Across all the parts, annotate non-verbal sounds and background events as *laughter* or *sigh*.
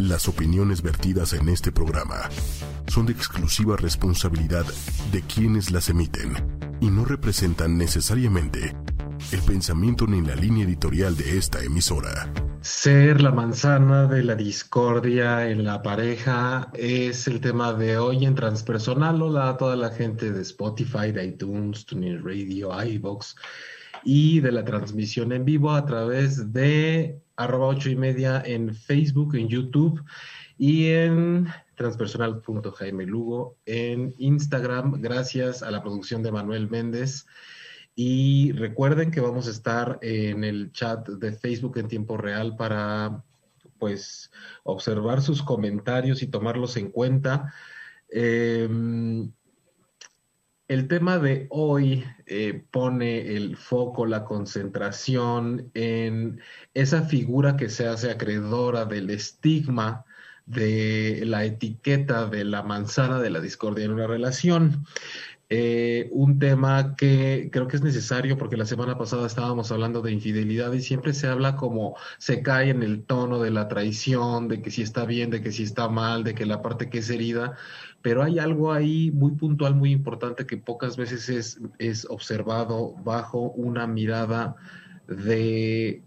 Las opiniones vertidas en este programa son de exclusiva responsabilidad de quienes las emiten y no representan necesariamente el pensamiento ni la línea editorial de esta emisora. Ser la manzana de la discordia en la pareja es el tema de hoy en Transpersonal. Hola a toda la gente de Spotify, de iTunes, TuneIn Radio, iVoox y de la transmisión en vivo a través de arroba ocho y media en Facebook, en YouTube y en transpersonal.jaime Lugo en Instagram. Gracias a la producción de Manuel Méndez. Y recuerden que vamos a estar en el chat de Facebook en tiempo real para pues observar sus comentarios y tomarlos en cuenta. Em, el tema de hoy eh, pone el foco, la concentración en esa figura que se hace acreedora del estigma de la etiqueta de la manzana de la discordia en una relación. Eh, un tema que creo que es necesario porque la semana pasada estábamos hablando de infidelidad y siempre se habla como se cae en el tono de la traición, de que si está bien, de que si está mal, de que la parte que es herida, pero hay algo ahí muy puntual, muy importante que pocas veces es, es observado bajo una mirada de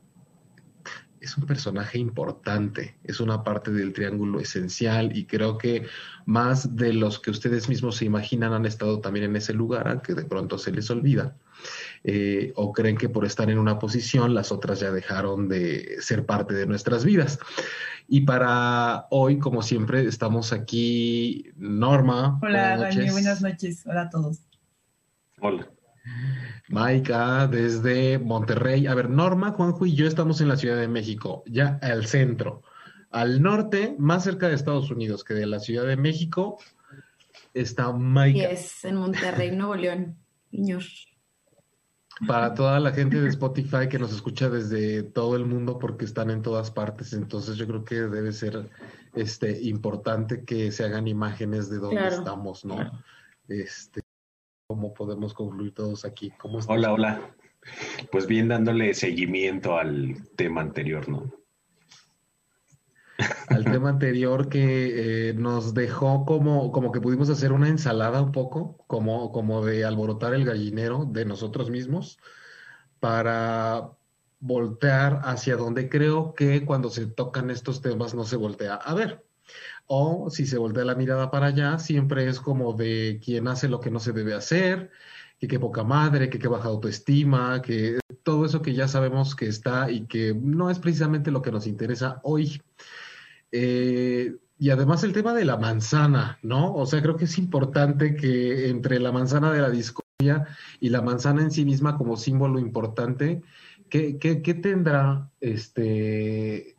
es un personaje importante, es una parte del triángulo esencial y creo que más de los que ustedes mismos se imaginan han estado también en ese lugar, aunque de pronto se les olvida. Eh, o creen que por estar en una posición las otras ya dejaron de ser parte de nuestras vidas. Y para hoy, como siempre, estamos aquí, Norma. Hola, Dani, buenas noches. Hola a todos. Hola. Maika, desde Monterrey. A ver, Norma, Juanjo y yo estamos en la Ciudad de México, ya al centro. Al norte, más cerca de Estados Unidos que de la Ciudad de México, está Maika. Es en Monterrey, Nuevo León, niños. Para toda la gente de Spotify que nos escucha desde todo el mundo porque están en todas partes, entonces yo creo que debe ser este importante que se hagan imágenes de dónde estamos, ¿no? Este cómo podemos concluir todos aquí. ¿Cómo hola, hola. Pues bien dándole seguimiento al tema anterior, ¿no? Al tema anterior que eh, nos dejó como, como que pudimos hacer una ensalada un poco, como, como de alborotar el gallinero de nosotros mismos para voltear hacia donde creo que cuando se tocan estos temas no se voltea a ver. O si se voltea la mirada para allá, siempre es como de quien hace lo que no se debe hacer, que qué poca madre, que qué baja autoestima, que todo eso que ya sabemos que está y que no es precisamente lo que nos interesa hoy. Eh, y además el tema de la manzana, ¿no? O sea, creo que es importante que entre la manzana de la discordia y la manzana en sí misma como símbolo importante, ¿qué, qué, tendrá este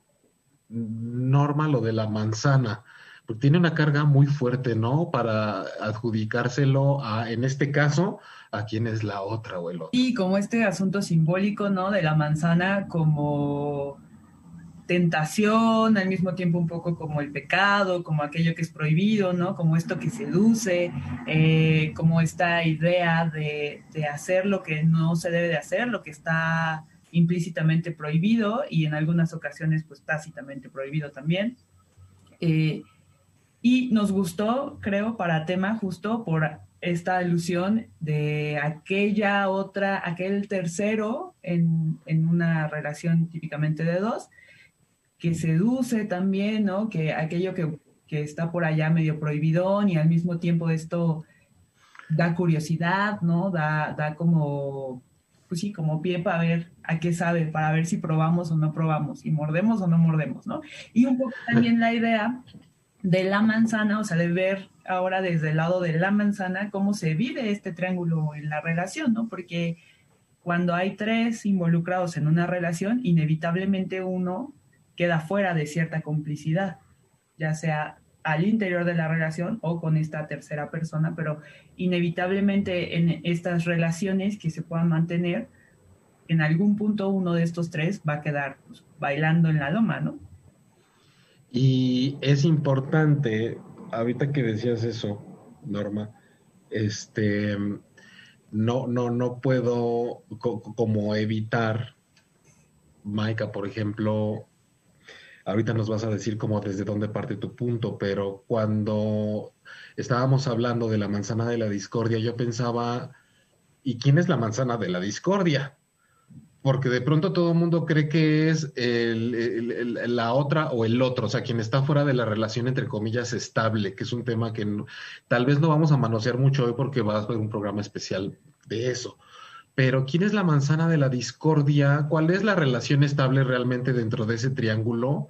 norma lo de la manzana? Porque tiene una carga muy fuerte, ¿no? Para adjudicárselo a, en este caso, a quién es la otra o el otro. Y como este asunto simbólico, ¿no? De la manzana como tentación, al mismo tiempo un poco como el pecado, como aquello que es prohibido, ¿no? Como esto que seduce, eh, como esta idea de, de, hacer lo que no se debe de hacer, lo que está implícitamente prohibido y en algunas ocasiones pues tácitamente prohibido también. Eh, y nos gustó, creo, para tema justo por esta alusión de aquella otra, aquel tercero en, en una relación típicamente de dos, que seduce también, ¿no? Que aquello que, que está por allá medio prohibidón y al mismo tiempo esto da curiosidad, ¿no? Da, da como, pues sí, como pie para ver a qué sabe, para ver si probamos o no probamos, y mordemos o no mordemos, ¿no? Y un poco también la idea de la manzana, o sea, de ver ahora desde el lado de la manzana cómo se vive este triángulo en la relación, ¿no? Porque cuando hay tres involucrados en una relación, inevitablemente uno queda fuera de cierta complicidad, ya sea al interior de la relación o con esta tercera persona, pero inevitablemente en estas relaciones que se puedan mantener, en algún punto uno de estos tres va a quedar pues, bailando en la loma, ¿no? Y es importante, ahorita que decías eso, Norma, este, no, no, no puedo como evitar, Maika, por ejemplo, ahorita nos vas a decir cómo desde dónde parte tu punto, pero cuando estábamos hablando de la manzana de la discordia, yo pensaba, ¿y quién es la manzana de la discordia? Porque de pronto todo el mundo cree que es la otra o el otro, o sea, quien está fuera de la relación entre comillas estable, que es un tema que tal vez no vamos a manosear mucho hoy porque va a ser un programa especial de eso. Pero ¿quién es la manzana de la discordia? ¿Cuál es la relación estable realmente dentro de ese triángulo?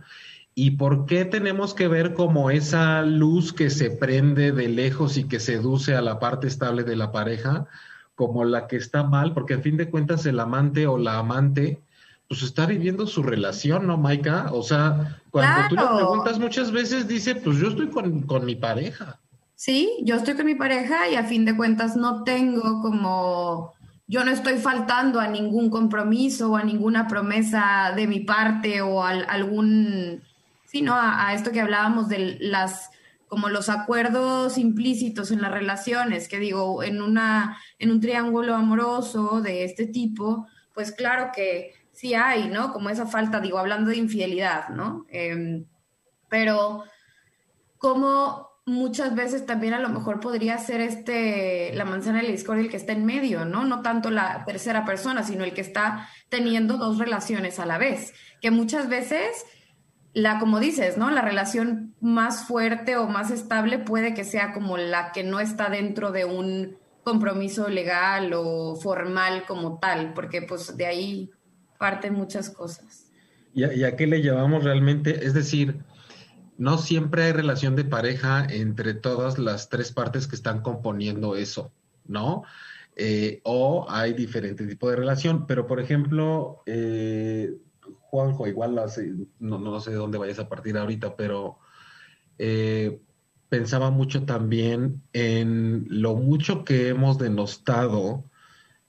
¿Y por qué tenemos que ver como esa luz que se prende de lejos y que seduce a la parte estable de la pareja? como la que está mal, porque a fin de cuentas el amante o la amante, pues está viviendo su relación, ¿no, Maika? O sea, cuando tú le preguntas muchas veces, dice, pues yo estoy con, con mi pareja. Sí, yo estoy con mi pareja y a fin de cuentas no tengo como, yo no estoy faltando a ningún compromiso o a ninguna promesa de mi parte o a, algún, sino a, a esto que hablábamos de las como los acuerdos implícitos en las relaciones, que digo, en, una, en un triángulo amoroso de este tipo, pues claro que sí hay, ¿no? Como esa falta, digo, hablando de infidelidad, ¿no? Em, pero como muchas veces también a lo mejor podría ser este, la manzana de la discordia el que está en medio, ¿no? No tanto la tercera persona, sino el que está teniendo dos relaciones a la vez, que muchas veces la, como dices, ¿no? La relación más fuerte o más estable puede que sea como la que no está dentro de un compromiso legal o formal como tal, porque pues de ahí parten muchas cosas. ¿Y a, qué le llevamos realmente? Es decir, no siempre hay relación de pareja entre todas las tres partes que están componiendo eso, ¿no? Eh, o hay diferente tipo de relación, pero por ejemplo, eh, Juanjo, igual no, no, sé de dónde vayas a partir ahorita, pero eh, pensaba mucho también en lo mucho que hemos denostado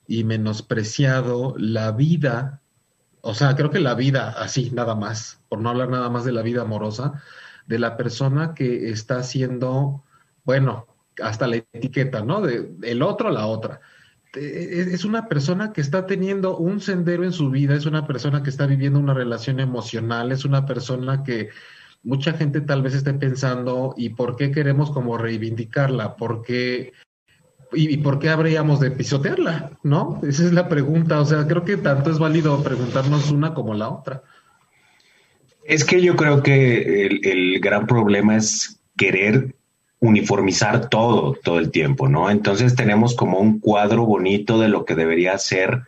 y menospreciado la vida, o sea, creo que la vida así, nada más, por no hablar nada más de la vida amorosa, de la persona que está haciendo, bueno, hasta la etiqueta, ¿no? De el otro, la otra este, es una persona que está teniendo un sendero en su vida, es una persona que está viviendo una relación emocional, es una persona que mucha gente tal vez esté pensando, ¿y por qué queremos como reivindicarla? ¿Por qué, y, por qué habríamos de pisotearla? ¿No? Esa es la pregunta. O sea, creo que tanto es válido preguntarnos una como la otra. Es que yo creo que el, el gran problema es querer uniformizar todo, todo el tiempo, ¿no? Entonces tenemos como un cuadro bonito de lo que debería ser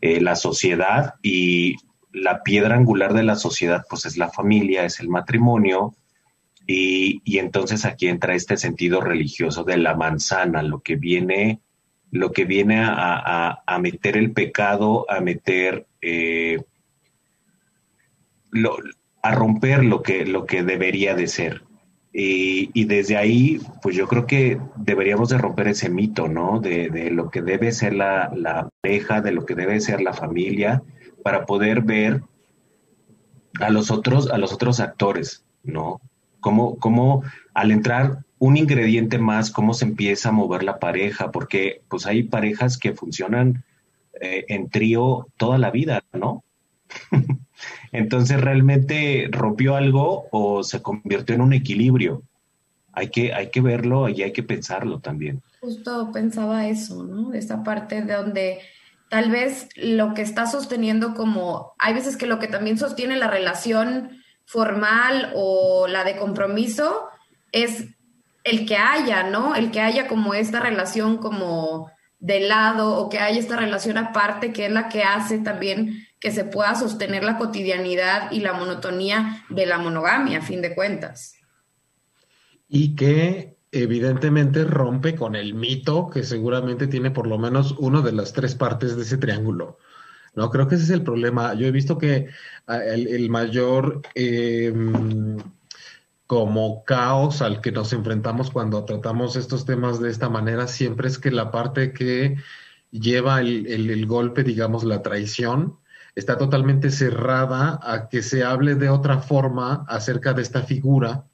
eh, la sociedad y la piedra angular de la sociedad, pues es la familia, es el matrimonio, y, entonces aquí entra este sentido religioso de la manzana, lo que viene, lo que viene a, meter el pecado, a meter, eh, a romper lo que, lo que debería de ser. Y, desde ahí, pues yo creo que deberíamos de romper ese mito, ¿no? De, lo que debe ser la, la, pareja, de lo que debe ser la familia, para poder ver a los otros, a los otros actores, ¿no? Cómo, cómo al entrar un ingrediente más, cómo se empieza a mover la pareja, porque pues hay parejas que funcionan eh, en trío toda la vida, ¿no? *laughs* Entonces, ¿realmente rompió algo o se convirtió en un equilibrio? Hay que, hay que verlo y hay que pensarlo también. Justo pensaba eso, ¿no? Esa parte de donde tal vez lo que está sosteniendo como, hay veces que lo que también sostiene la relación formal o la de compromiso es el que haya, ¿no? El que haya como esta relación como de lado o que haya esta relación aparte que es la que hace también que se pueda sostener la cotidianidad y la monotonía de la monogamia, a fin de cuentas. Y que evidentemente rompe con el mito que seguramente tiene por lo menos una de las tres partes de ese triángulo. No, creo que ese es el problema. Yo he visto que ah, el, mayor em, como caos al que nos enfrentamos cuando tratamos estos temas de esta manera siempre es que la parte que lleva el golpe, digamos, la traición, está totalmente cerrada a que se hable de otra forma acerca de esta figura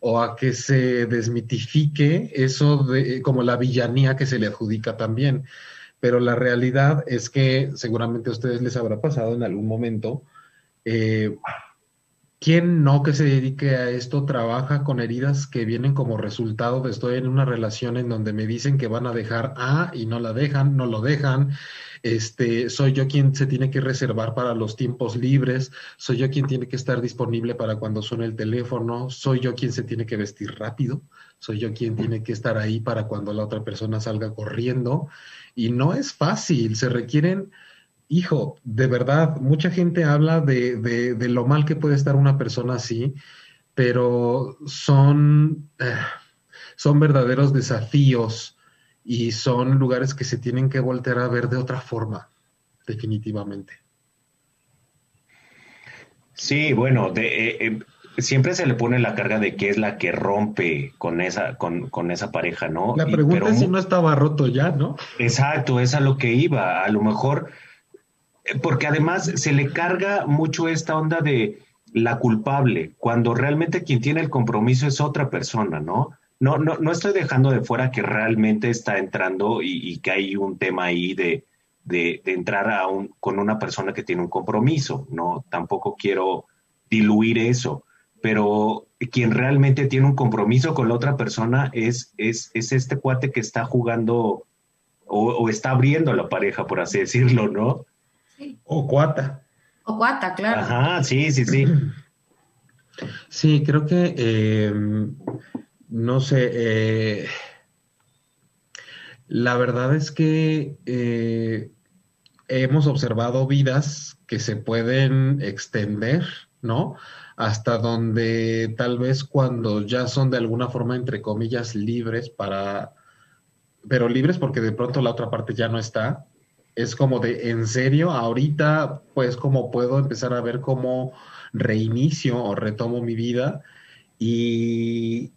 o a que se desmitifique eso de como la villanía que se le adjudica también. Pero la realidad es que seguramente a ustedes les habrá pasado en algún momento, eh, ¿Quién no que se dedique a esto trabaja con heridas que vienen como resultado de estoy en una relación en donde me dicen que van a dejar A y no la dejan, no lo dejan? Este, soy yo quien se tiene que reservar para los tiempos libres, soy yo quien tiene que estar disponible para cuando suene el teléfono, soy yo quien se tiene que vestir rápido, soy yo quien tiene que estar ahí para cuando la otra persona salga corriendo. Y no es fácil, se requieren hijo, de verdad, mucha gente habla de, de, lo mal que puede estar una persona así, pero son, eh, son verdaderos desafíos y son lugares que se tienen que voltear a ver de otra forma, definitivamente. Sí, bueno, de, eh, eh, siempre se le pone la carga de que es la que rompe con esa, con, con esa pareja, ¿no? La pregunta es si no estaba roto ya, ¿no? Exacto, es a lo que iba. A lo mejor porque además se le carga mucho esta onda de la culpable, cuando realmente quien tiene el compromiso es otra persona, ¿no? No, no, no estoy dejando de fuera que realmente está entrando y, que hay un tema ahí de, de, entrar a un, con una persona que tiene un compromiso, ¿no? Tampoco quiero diluir eso, pero quien realmente tiene un compromiso con la otra persona es, es, es este cuate que está jugando o, o, está abriendo la pareja, por así decirlo, ¿no? O cuata. O cuata, claro. Ajá, sí, sí, sí. Sí, creo que, em, no sé, eh, la verdad es que eh, hemos observado vidas que se pueden extender, ¿no? Hasta donde tal vez cuando ya son de alguna forma, entre comillas, libres para, pero libres porque de pronto la otra parte ya no está, es como de, en serio, ahorita pues como puedo empezar a ver cómo reinicio o retomo mi vida y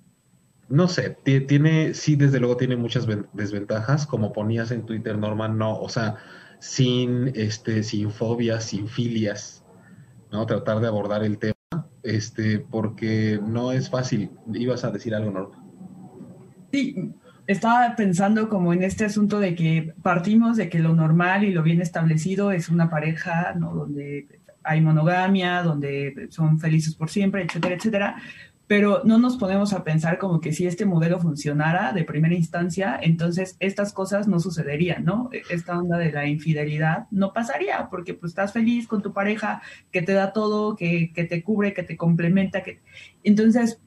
no sé, tiene, sí, desde luego tiene muchas desventajas, como ponías en Twitter, Norman, no, o sea, sin, este, sin fobias, sin filias, ¿no? Tratar de abordar el tema, este, porque no es fácil. Ibas a decir algo, Norman. Sí, estaba pensando como en este asunto de que partimos de que lo normal y lo bien establecido es una pareja, ¿no? Donde hay monogamia, donde son felices por siempre, etcétera, etcétera. Pero no nos ponemos a pensar como que si este modelo funcionara de primera instancia, entonces estas cosas no sucederían, ¿no? Esta onda de la infidelidad no pasaría porque pues estás feliz con tu pareja que te da todo, que, que te cubre, que te complementa, que... Entonces,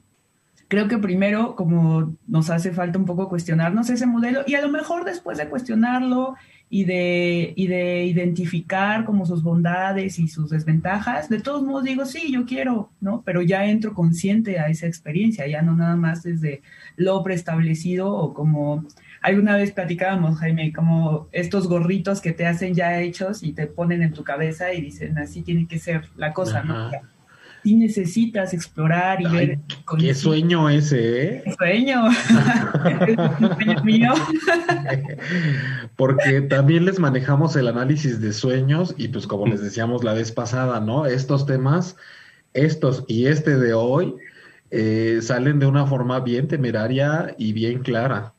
creo que primero, como nos hace falta un poco cuestionarnos ese modelo y a lo mejor después de cuestionarlo y de, y de identificar como sus bondades y sus desventajas, de todos modos digo, sí, yo quiero, ¿no? Pero ya entro consciente a esa experiencia, ya no nada más desde lo preestablecido o como alguna vez platicábamos, Jaime, como estos gorritos que te hacen ya hechos y te ponen en tu cabeza y dicen, así tiene que ser la cosa, ¿no? Sí necesitas explorar y ver. Qué sueño ese, ¿eh? Qué sueño. *laughs* sueño mío. Porque también les manejamos el análisis de sueños y pues como les decíamos la vez pasada, ¿no? Estos temas, estos y este de hoy, eh, salen de una forma bien temeraria y bien clara.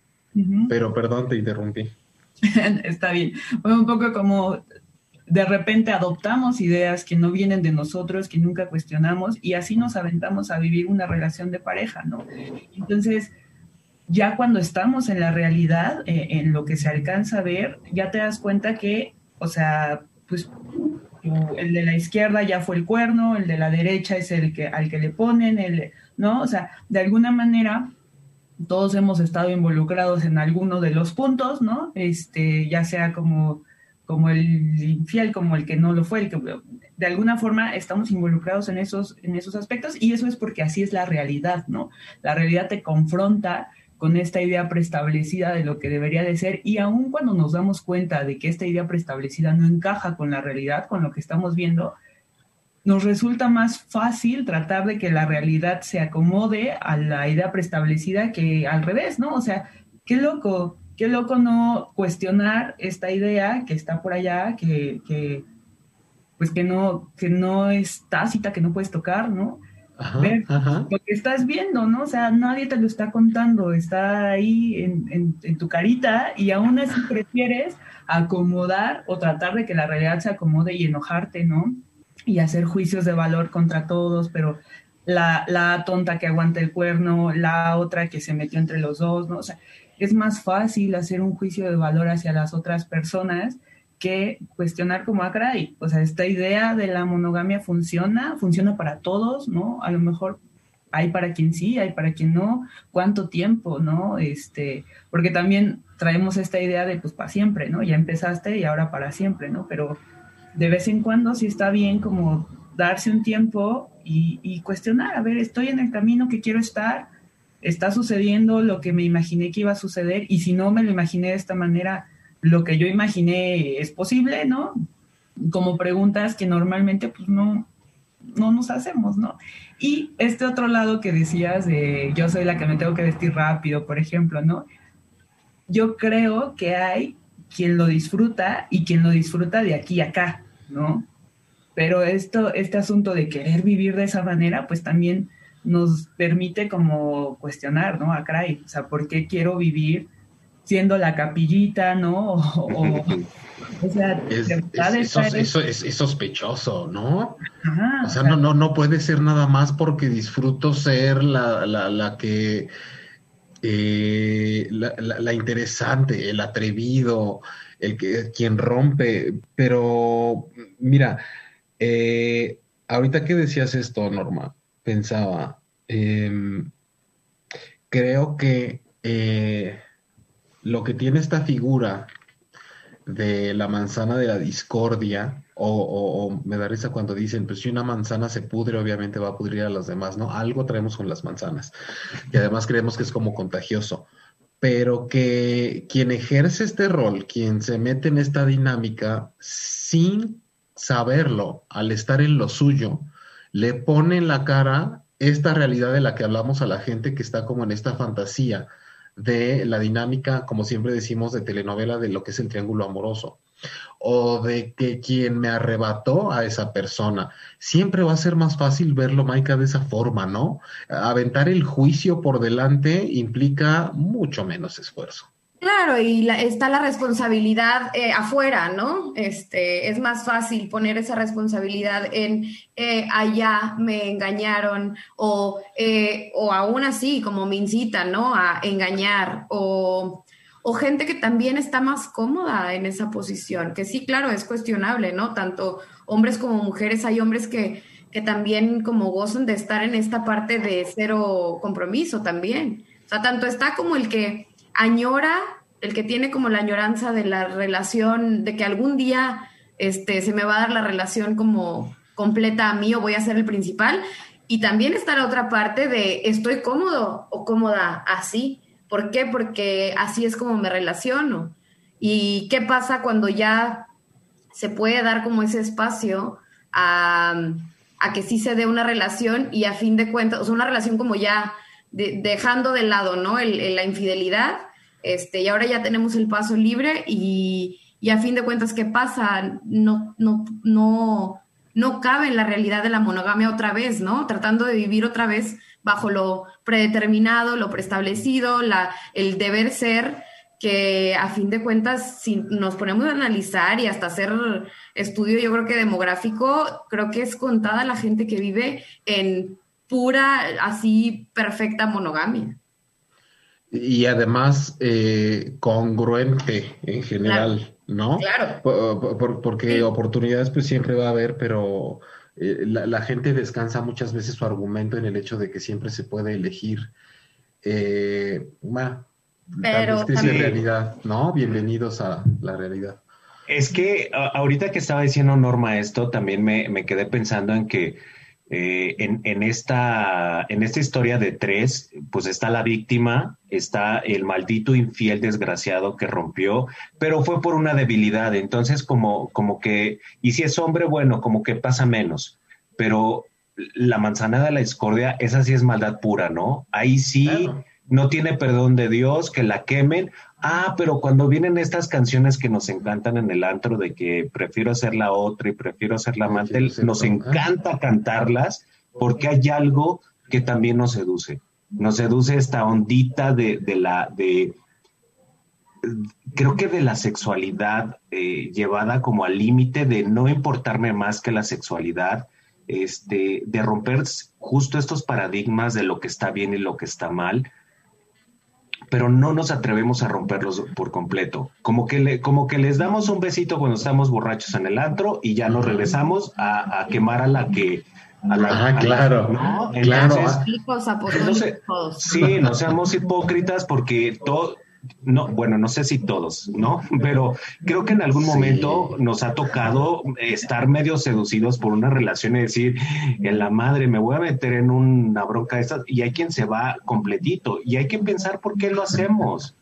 Pero perdón, te interrumpí. *laughs* Está bien. Fue un poco como de repente adoptamos ideas que no vienen de nosotros, que nunca cuestionamos, y así nos aventamos a vivir una relación de pareja, ¿no? Entonces, ya cuando estamos en la realidad, eh, en lo que se alcanza a ver, ya te das cuenta que, o sea, pues el de la izquierda ya fue el cuerno, el de la derecha es el que al que le ponen, el, ¿no? O sea, de alguna manera todos hemos estado involucrados en alguno de los puntos, ¿no? Este, ya sea como como el infiel, como el que no lo fue, el que de alguna forma estamos involucrados en esos, en esos aspectos y eso es porque así es la realidad, ¿no? La realidad te confronta con esta idea preestablecida de lo que debería de ser y aun cuando nos damos cuenta de que esta idea preestablecida no encaja con la realidad, con lo que estamos viendo, nos resulta más fácil tratar de que la realidad se acomode a la idea preestablecida que al revés, ¿no? O sea, qué loco, qué loco no cuestionar esta idea que está por allá, que, que pues que no, que no es tácita, que no puedes tocar, ¿no? Ver lo que estás viendo, ¿no? O sea, nadie te lo está contando, está ahí en, en, tu carita y aún así prefieres acomodar o tratar de que la realidad se acomode y enojarte, ¿no? y hacer juicios de valor contra todos, pero la, la tonta que aguanta el cuerno, la otra que se metió entre los dos, ¿no? O sea, es más fácil hacer un juicio de valor hacia las otras personas que cuestionar como acray. O sea, esta idea de la monogamia funciona, funciona para todos, ¿no? A lo mejor hay para quien sí, hay para quien no, cuánto tiempo, ¿no? Este, porque también traemos esta idea de pues para siempre, ¿no? Ya empezaste y ahora para siempre, ¿no? Pero de vez en cuando sí está bien como darse un tiempo y, y cuestionar, a ver, estoy en el camino que quiero estar, está sucediendo lo que me imaginé que iba a suceder y si no me lo imaginé de esta manera, lo que yo imaginé es posible, ¿no? Como preguntas que normalmente pues no, no nos hacemos, ¿no? Y este otro lado que decías de yo soy la que me tengo que vestir rápido, por ejemplo, ¿no? Yo creo que hay quien lo disfruta y quien lo disfruta de aquí a acá, ¿no? Pero esto, este asunto de querer vivir de esa manera, pues también nos permite como cuestionar, ¿no? A o sea, ¿por qué quiero vivir siendo la capillita, ¿no? *laughs* O, sea, *laughs* es, sospechoso, ¿no? o sea, no, no, no puede ser nada más porque disfruto ser la, la, que eh, la, interesante, el atrevido, el que quien rompe. Pero mira, eh, ahorita que decías esto, Norma, pensaba, em, creo que eh, lo que tiene esta figura de la manzana de la discordia, o, me da risa cuando dicen, pues si una manzana se pudre, obviamente va a pudrir a las demás, ¿no? Algo traemos con las manzanas. Y además creemos que es como contagioso. Pero que quien ejerce este rol, quien se mete en esta dinámica sin saberlo, al estar en lo suyo, le pone en la cara esta realidad de la que hablamos a la gente que está como en esta fantasía de la dinámica, como siempre decimos, de telenovela de lo que es el triángulo amoroso o de que quien me arrebató a esa persona. Siempre va a ser más fácil verlo, Maika, de esa forma, ¿no? Aventar el juicio por delante implica mucho menos esfuerzo. Claro, y está la responsabilidad eh, afuera, ¿no? Este, es más fácil poner esa responsabilidad en eh, allá me engañaron o, eh, o aún así como me incitan, ¿no? A engañar o, o gente que también está más cómoda en esa posición, que sí, claro, es cuestionable, ¿no? Tanto hombres como mujeres, hay hombres que, que también como gozan de estar en esta parte de cero compromiso también. O sea, tanto está como el que añora, el que tiene como la añoranza de la relación, de que algún día este, se me va a dar la relación como completa a mí o voy a ser el principal. Y también está la otra parte de estoy cómodo o cómoda así. ¿Por qué? Porque así es como me relaciono. ¿Y qué pasa cuando ya se puede dar como ese espacio a, que sí se dé una relación y a fin de cuentas, o sea, una relación como ya dejando de lado, ¿no? la infidelidad, este, y ahora ya tenemos el paso libre y, a fin de cuentas, ¿qué pasa? No, no, no, no cabe en la realidad de la monogamia otra vez, ¿no? Tratando de vivir otra vez bajo lo predeterminado, lo preestablecido, la, el deber ser, que a fin de cuentas, si nos ponemos a analizar y hasta hacer estudio, yo creo que demográfico, creo que es contada la gente que vive en pura, así perfecta monogamia. Y además eh, congruente en general, ¿no? Claro. porque oportunidades pues siempre va a haber, pero eh, la, gente descansa muchas veces su argumento en el hecho de que siempre se puede elegir. Eh, pero es realidad, ¿no? Bienvenidos a la realidad. Es que ahorita que estaba diciendo Norma esto, también me, me quedé pensando en que eh, en, esta, en esta historia de tres, pues está la víctima, está el maldito infiel desgraciado que rompió, pero fue por una debilidad. Entonces, como, como que, y si es hombre, bueno, como que pasa menos. Pero la manzana de la discordia, esa sí es maldad pura, ¿no? Ahí sí no tiene perdón de Dios, que la quemen. Ah, pero cuando vienen estas canciones que nos encantan en el antro de que prefiero ser la otra y prefiero ser la amante, nos encanta cantarlas porque hay algo que también nos seduce. Nos seduce esta ondita de, de la, de, creo que de la sexualidad eh, llevada como al límite de no importarme más que la sexualidad, este, de romper justo estos paradigmas de lo que está bien y lo que está mal, pero no nos atrevemos a romperlos por completo. Como que, le, como que les damos un besito cuando estamos borrachos en el antro y ya nos regresamos a, quemar a la que... A la, ah, claro, ¿no? claro. sí, no seamos hipócritas porque todo no, bueno, no sé si todos, ¿no? Pero creo que en algún momento nos ha tocado estar medio seducidos por una relación y decir, en la madre, me voy a meter en una bronca de estas, y hay quien se va completito, y hay que pensar por qué lo hacemos.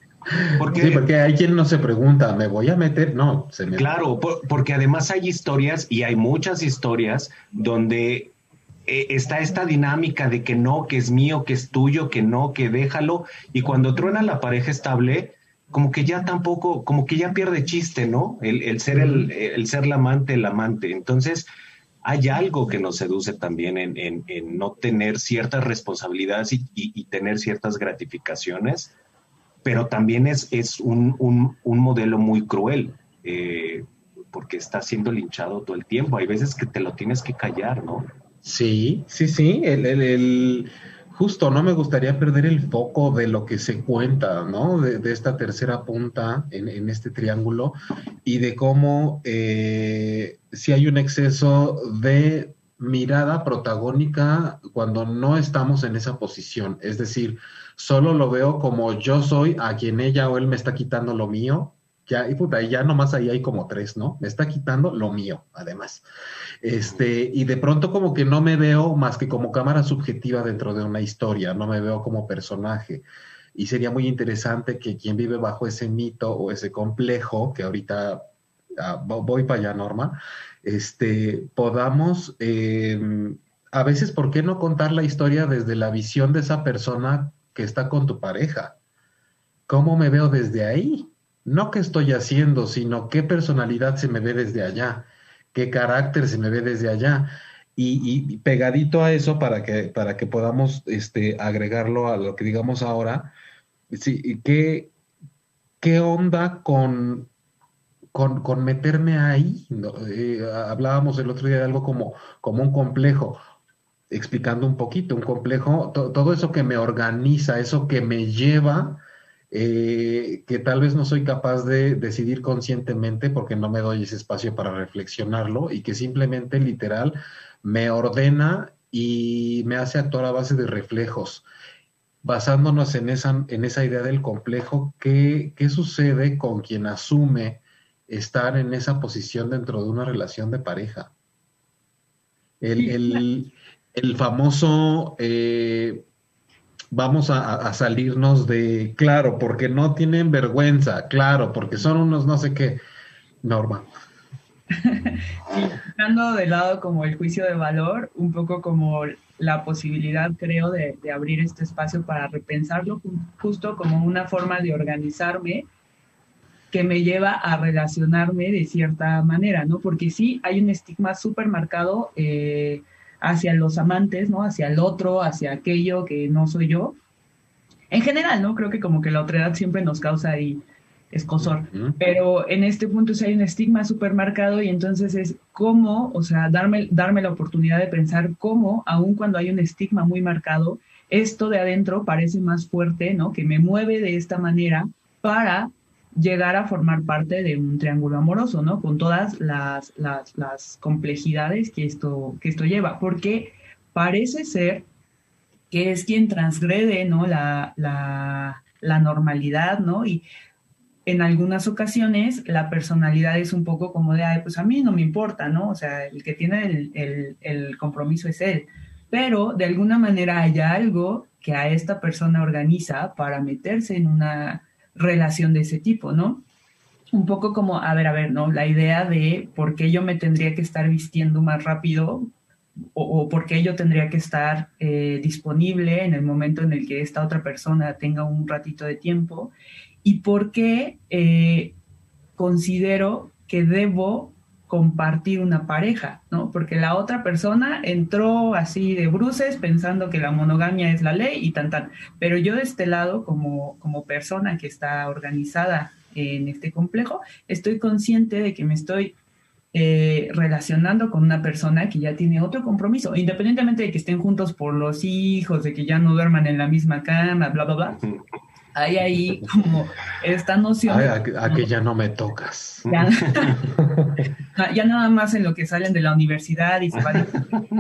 Porque, sí, porque hay quien no se pregunta, ¿me voy a meter? No, se me... Claro, porque además hay historias, y hay muchas historias, donde eh, está esta dinámica de que no, que es mío, que es tuyo, que no, que déjalo. Y cuando truena la pareja estable, como que ya tampoco, como que ya pierde chiste, ¿no? El, ser el, el, ser la amante, el amante. Entonces, hay algo que nos seduce también en, no tener ciertas responsabilidades y, tener ciertas gratificaciones, pero también es, es un, modelo muy cruel. Eh, porque está siendo linchado todo el tiempo. Hay veces que te lo tienes que callar, ¿no? Sí, sí, sí. El, el, justo no me gustaría perder el foco de lo que se cuenta, ¿no? De, esta tercera punta en, este triángulo y de cómo eh, si hay un exceso de mirada protagónica cuando no estamos en esa posición. Es decir, solo lo veo como yo soy a quien ella o él me está quitando lo mío. Ya, y puta, ya nomás ahí hay como tres, ¿no? Me está quitando lo mío, además. Este, y de pronto como que no me veo más que como cámara subjetiva dentro de una historia, no me veo como personaje. Y sería muy interesante que quien vive bajo ese mito o ese complejo, que ahorita ah, voy para allá, Norma, este, podamos, em, a veces, ¿por qué no contar la historia desde la visión de esa persona que está con tu pareja? ¿Cómo me veo desde ahí? No qué estoy haciendo, sino qué personalidad se me ve desde allá qué carácter se me ve desde allá. Y, pegadito a eso, para que, para que podamos este, agregarlo a lo que digamos ahora, sí, ¿qué, qué onda con, con, meterme ahí? Eh, hablábamos el otro día de algo como, como un complejo explicando un poquito, un complejo, todo eso que me organiza, eso que me lleva eh, que tal vez no soy capaz de decidir conscientemente porque no me doy ese espacio para reflexionarlo y que simplemente literal me ordena y me hace actuar a base de reflejos. Basándonos en esa, en esa idea del complejo, ¿qué, ¿qué sucede con quien asume estar en esa posición dentro de una relación de pareja? El, el, famoso eh, vamos a, salirnos de, claro, porque no tienen vergüenza, claro, porque son unos no sé qué, Norma. *laughs* dejando de lado como el juicio de valor, un poco como la posibilidad, creo, de, de abrir este espacio para repensarlo justo como una forma de organizarme que me lleva a relacionarme de cierta manera, ¿no? Porque sí hay un estigma súper marcado eh, hacia los amantes, ¿no? Hacia el otro, hacia aquello que no soy yo. En general, ¿no? Creo que como que la otredad siempre nos causa ahí escosor. Pero en este punto sí hay un estigma súper marcado y entonces es cómo, o sea, darme, darme la oportunidad de pensar cómo, aun cuando hay un estigma muy marcado, esto de adentro parece más fuerte, ¿no? Que me mueve de esta manera para llegar a formar parte de un triángulo amoroso, ¿no? Con todas las, las, complejidades que esto, que esto lleva, porque parece ser que es quien transgrede, ¿no? La, la, normalidad, ¿no? Y en algunas ocasiones la personalidad es un poco como de, Ay, pues a mí no me importa, ¿no? O sea, el que tiene el, el, el compromiso es él. Pero de alguna manera hay algo que a esta persona organiza para meterse en una relación de ese tipo, ¿no? Un poco como, a ver, a ver, ¿no? La idea de por qué yo me tendría que estar vistiendo más rápido o, por qué yo tendría que estar eh, disponible en el momento en el que esta otra persona tenga un ratito de tiempo y por qué eh, considero que debo compartir una pareja, ¿no? Porque la otra persona entró así de bruces pensando que la monogamia es la ley y tan tan. Pero yo de este lado, como, como persona que está organizada en este complejo, estoy consciente de que me estoy eh, relacionando con una persona que ya tiene otro compromiso, independientemente de que estén juntos por los hijos, de que ya no duerman en la misma cama, bla, bla, bla. Hay ahí como esta noción. a, que ya no me tocas. *laughs* Ya, nada más en lo que salen de la universidad y se van.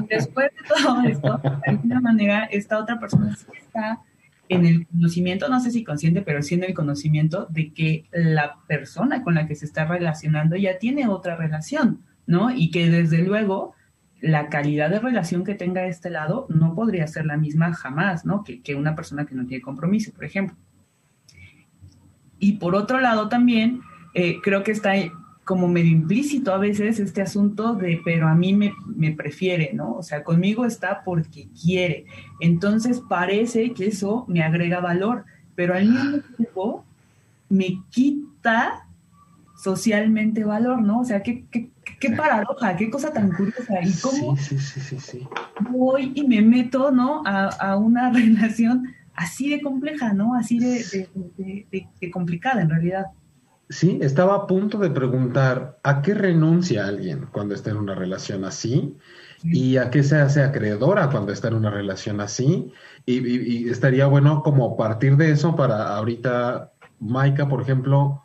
Después de todo esto, de alguna manera, esta otra persona está en el conocimiento, no sé si consciente, pero sí en el conocimiento de que la persona con la que se está relacionando ya tiene otra relación, ¿no? Y que desde luego la calidad de relación que tenga este lado no podría ser la misma jamás, ¿no? Que, que una persona que no tiene compromiso, por ejemplo. Y por otro lado también, eh, creo que está como medio implícito a veces este asunto de, pero a mí me, me, prefiere, ¿no? O sea, conmigo está porque quiere. Entonces parece que eso me agrega valor, pero al mismo tiempo me quita socialmente valor, ¿no? O sea, qué, qué, qué paradoja, qué cosa tan curiosa. Y cómo sí, sí, sí, sí, voy y me meto, ¿no? A, a una *laughs* relación así de compleja, ¿no? Así de, de, de complicada en realidad. Sí, estaba a punto de preguntar, ¿a qué renuncia alguien cuando está en una relación así? ¿Y a qué se hace acreedora cuando está en una relación así? Y, estaría bueno como partir de eso para ahorita, Maika, por ejemplo,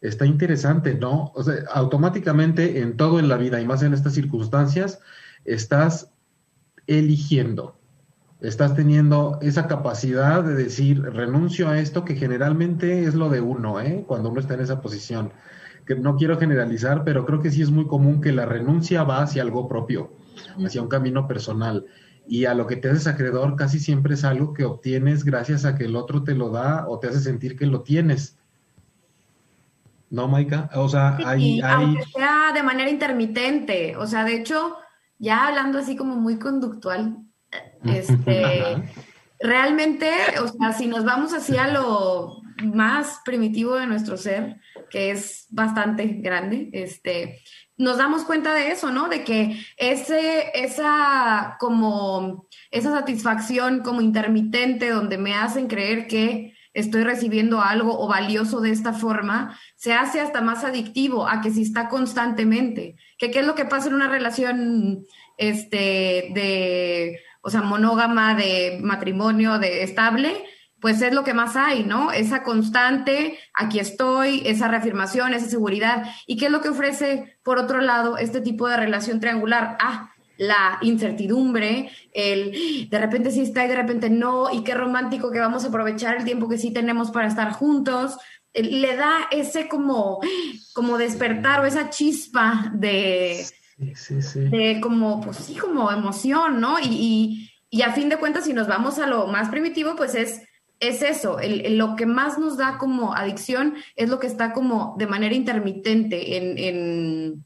está interesante, ¿no? O sea, automáticamente en todo en la vida y más en estas circunstancias, estás eligiendo estás teniendo esa capacidad de decir, renuncio a esto, que generalmente es lo de uno, ¿eh? cuando uno está en esa posición. Que no quiero generalizar, pero creo que sí es muy común que la renuncia va hacia algo propio, hacia un camino personal. Y a lo que te haces acreedor casi siempre es algo que obtienes gracias a que el otro te lo da o te hace sentir que lo tienes. ¿No, Maika? O sea, hay, Aunque sea de manera intermitente. O sea, de hecho, ya hablando así como muy conductual, este, *laughs* realmente, o sea, si nos vamos hacia lo más primitivo de nuestro ser, que es bastante grande, este, nos damos cuenta de eso, ¿no? De que ese, esa como, esa satisfacción como intermitente donde me hacen creer que estoy recibiendo algo o valioso de esta forma, se hace hasta más adictivo a que si está constantemente. Que qué es lo que pasa en una relación este, de o sea, monógama, de matrimonio, de estable, pues es lo que más hay, ¿no? Esa constante, aquí estoy, esa reafirmación, esa seguridad. ¿Y qué es lo que ofrece, por otro lado, este tipo de relación triangular? Ah, la incertidumbre, el de repente sí está y de repente no, y qué romántico que vamos a aprovechar el tiempo que sí tenemos para estar juntos. Le da ese como, como despertar o esa chispa de, De como, pues sí, como emoción, ¿no? Y, a fin de cuentas, si nos vamos a lo más primitivo, pues es, es eso, lo que más nos da como adicción es lo que está como de manera intermitente en, en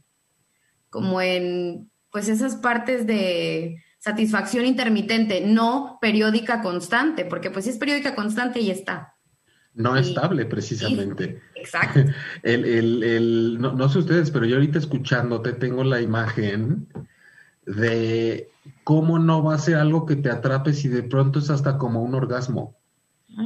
como en, pues esas partes de satisfacción intermitente, no periódica constante, porque pues si es periódica constante y está. No estable, precisamente. exacto. *laughs* El, el, el, no, no, sé ustedes, pero yo ahorita escuchándote tengo la imagen de cómo no va a ser algo que te atrape si de pronto es hasta como un orgasmo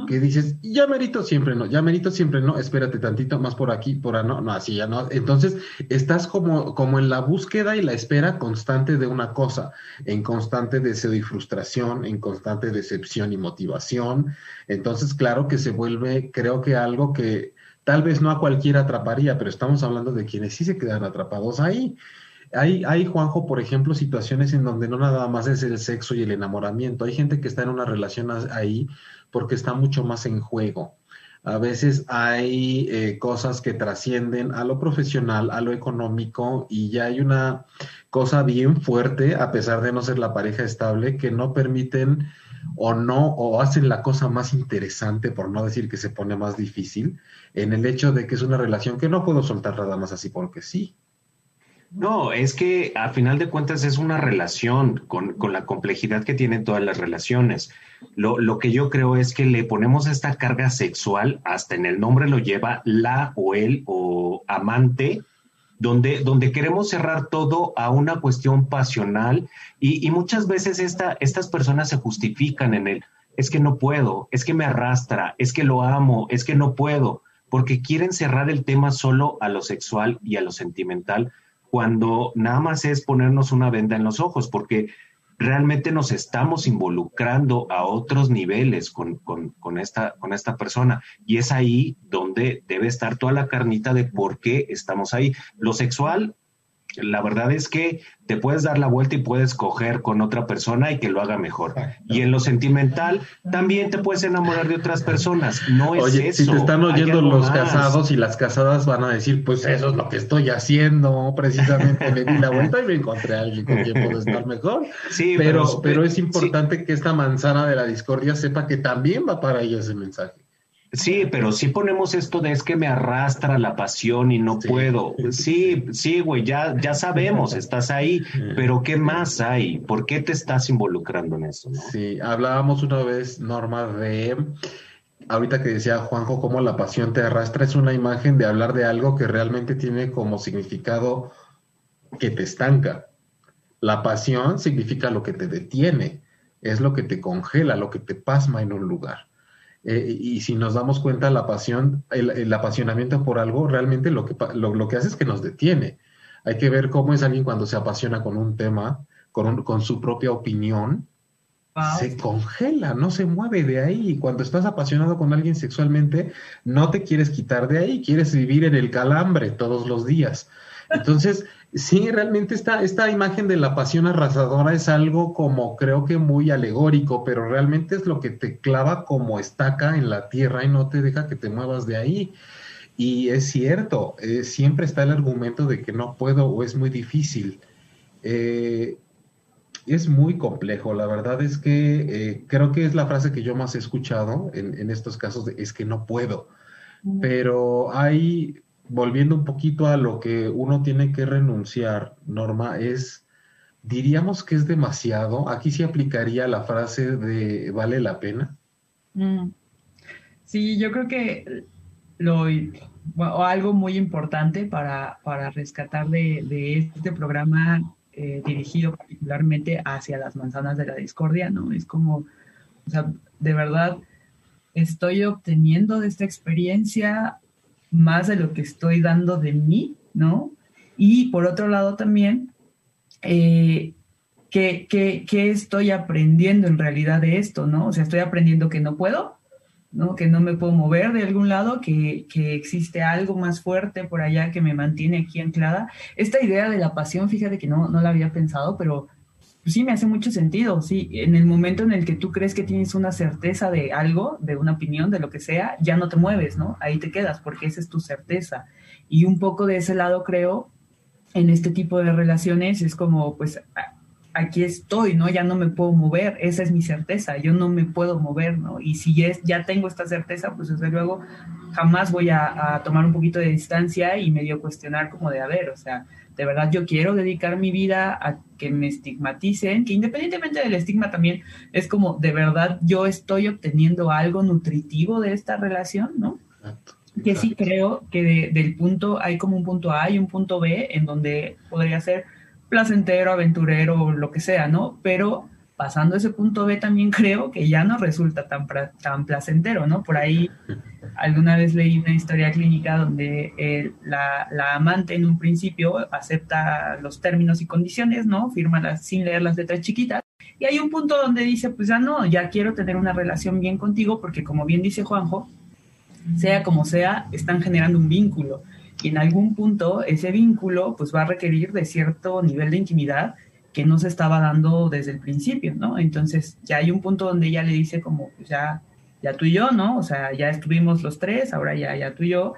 que dices, ya merito siempre no, ya merito siempre no, espérate tantito más por aquí, por no, no, así ya no. Entonces, estás como, como en la búsqueda y la espera constante de una cosa, en constante deseo y frustración, en constante decepción y motivación. Entonces, claro que se vuelve, creo que algo que tal vez no a cualquiera atraparía, pero estamos hablando de quienes sí se quedan atrapados ahí. Hay, hay, Juanjo, por ejemplo, situaciones en donde no nada más es el sexo y el enamoramiento. Hay gente que está en una relación ahí porque está mucho más en juego. A veces hay eh, cosas que trascienden a lo profesional, a lo económico, y ya hay una cosa bien fuerte, a pesar de no ser la pareja estable, que no permiten o no, o hacen la cosa más interesante, por no decir que se pone más difícil, en el hecho de que es una relación que no puedo soltar nada más así porque sí. No, es que a final de cuentas es una relación con, con la complejidad que tienen todas las relaciones. Lo, lo, que yo creo es que le ponemos esta carga sexual, hasta en el nombre lo lleva la o el o amante, donde, donde queremos cerrar todo a una cuestión pasional y, y muchas veces esta, estas personas se justifican en el, es que no puedo, es que me arrastra, es que lo amo, es que no puedo porque quieren cerrar el tema solo a lo sexual y a lo sentimental, cuando nada más es ponernos una venda en los ojos, porque realmente nos estamos involucrando a otros niveles con, esta, con esta persona. Y es ahí donde debe estar toda la carnita de por qué estamos ahí. Lo sexual la verdad es que te puedes dar la vuelta y puedes coger con otra persona y que lo haga mejor. Y en lo sentimental, también te puedes enamorar de otras personas. No es Oye, Si te están oyendo los casados y las casadas van a decir, pues eso es lo que estoy haciendo. Precisamente me di la vuelta y me encontré a alguien con quien puedo estar mejor. Sí, pero, pero, es importante que esta manzana de la discordia sepa que también va para ella ese mensaje. Sí, pero si ponemos esto de es que me arrastra la pasión y no puedo. Sí, sí, güey, ya, ya sabemos, estás ahí, pero ¿qué más hay? ¿Por qué te estás involucrando en eso? Sí, hablábamos una vez, Norma, de ahorita que decía Juanjo, cómo la pasión te arrastra, es una imagen de hablar de algo que realmente tiene como significado que te estanca. La pasión significa lo que te detiene, es lo que te congela, lo que te pasma en un lugar. Eh, y si nos damos cuenta, la pasión, el, apasionamiento por algo, realmente lo que, lo, que hace es que nos detiene. Hay que ver cómo es alguien cuando se apasiona con un tema, con, con su propia opinión, se congela, no se mueve de ahí. Y cuando estás apasionado con alguien sexualmente, no te quieres quitar de ahí, quieres vivir en el calambre todos los días. Entonces, Sí, realmente esta, esta imagen de la pasión arrasadora es algo como creo que muy alegórico, pero realmente es lo que te clava como estaca en la tierra y no te deja que te muevas de ahí. Y es cierto, eh, siempre está el argumento de que no puedo o es muy difícil. Eh, es muy complejo, la verdad es que eh, creo que es la frase que yo más he escuchado en, en estos casos, de, es que no puedo. Pero hay volviendo un poquito a lo que uno tiene que renunciar, Norma, es, diríamos que es demasiado. Aquí se aplicaría la frase de vale la pena. Mm. Sí, yo creo que lo, algo muy importante para, rescatar de, este programa eh, dirigido particularmente hacia las manzanas de la discordia, ¿no? Es como, o sea, de verdad, estoy obteniendo de esta experiencia más de lo que estoy dando de mí, ¿no? Y por otro lado también, eh, ¿qué, estoy aprendiendo en realidad de esto, ¿no? O sea, estoy aprendiendo que no puedo, ¿no? Que no me puedo mover de algún lado, que, que, existe algo más fuerte por allá que me mantiene aquí anclada. Esta idea de la pasión, fíjate que no, no la había pensado, pero sí me hace mucho sentido, sí. En el momento en el que tú crees que tienes una certeza de algo, de una opinión, de lo que sea, ya no te mueves, ¿no? Ahí te quedas porque esa es tu certeza. Y un poco de ese lado creo, en este tipo de relaciones es como, pues, aquí estoy, ¿no? Ya no me puedo mover, esa es mi certeza, yo no me puedo mover, ¿no? Y si ya, tengo esta certeza, pues desde luego jamás voy a, a tomar un poquito de distancia y medio cuestionar como de, a ver, o sea, de verdad yo quiero dedicar mi vida a que me estigmaticen, que independientemente del estigma también es como de verdad yo estoy obteniendo algo nutritivo de esta relación, ¿no? Que sí creo que del punto, hay como un punto A y un punto B en donde podría ser placentero, aventurero, lo que sea, ¿no? Pero pasando ese punto B también creo que ya no resulta tan, tan placentero, ¿no? Por ahí alguna vez leí una historia clínica donde la, amante en un principio acepta los términos y condiciones, ¿no? Firma sin leer las letras chiquitas. Y hay un punto donde dice, pues ya no, ya quiero tener una relación bien contigo porque como bien dice Juanjo, sea como sea, están generando un vínculo. Y en algún punto ese vínculo pues va a requerir de cierto nivel de intimidad que no se estaba dando desde el principio, ¿no? Entonces ya hay un punto donde ella le dice como, pues ya, ya tú y yo, ¿no? O sea, ya estuvimos los tres, ahora ya, ya tú y yo.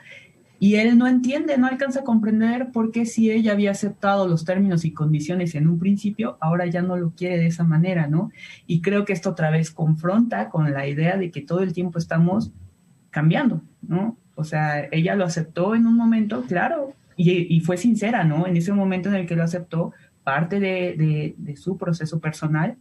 Y él no entiende, no alcanza a comprender por qué si ella había aceptado los términos y condiciones en un principio, ahora ya no lo quiere de esa manera, ¿no? Y creo que esto otra vez confronta con la idea de que todo el tiempo estamos cambiando, ¿no? O sea, ella lo aceptó en un momento, claro, y, y fue sincera, ¿no? En ese momento en el que lo aceptó, parte de, su proceso personal,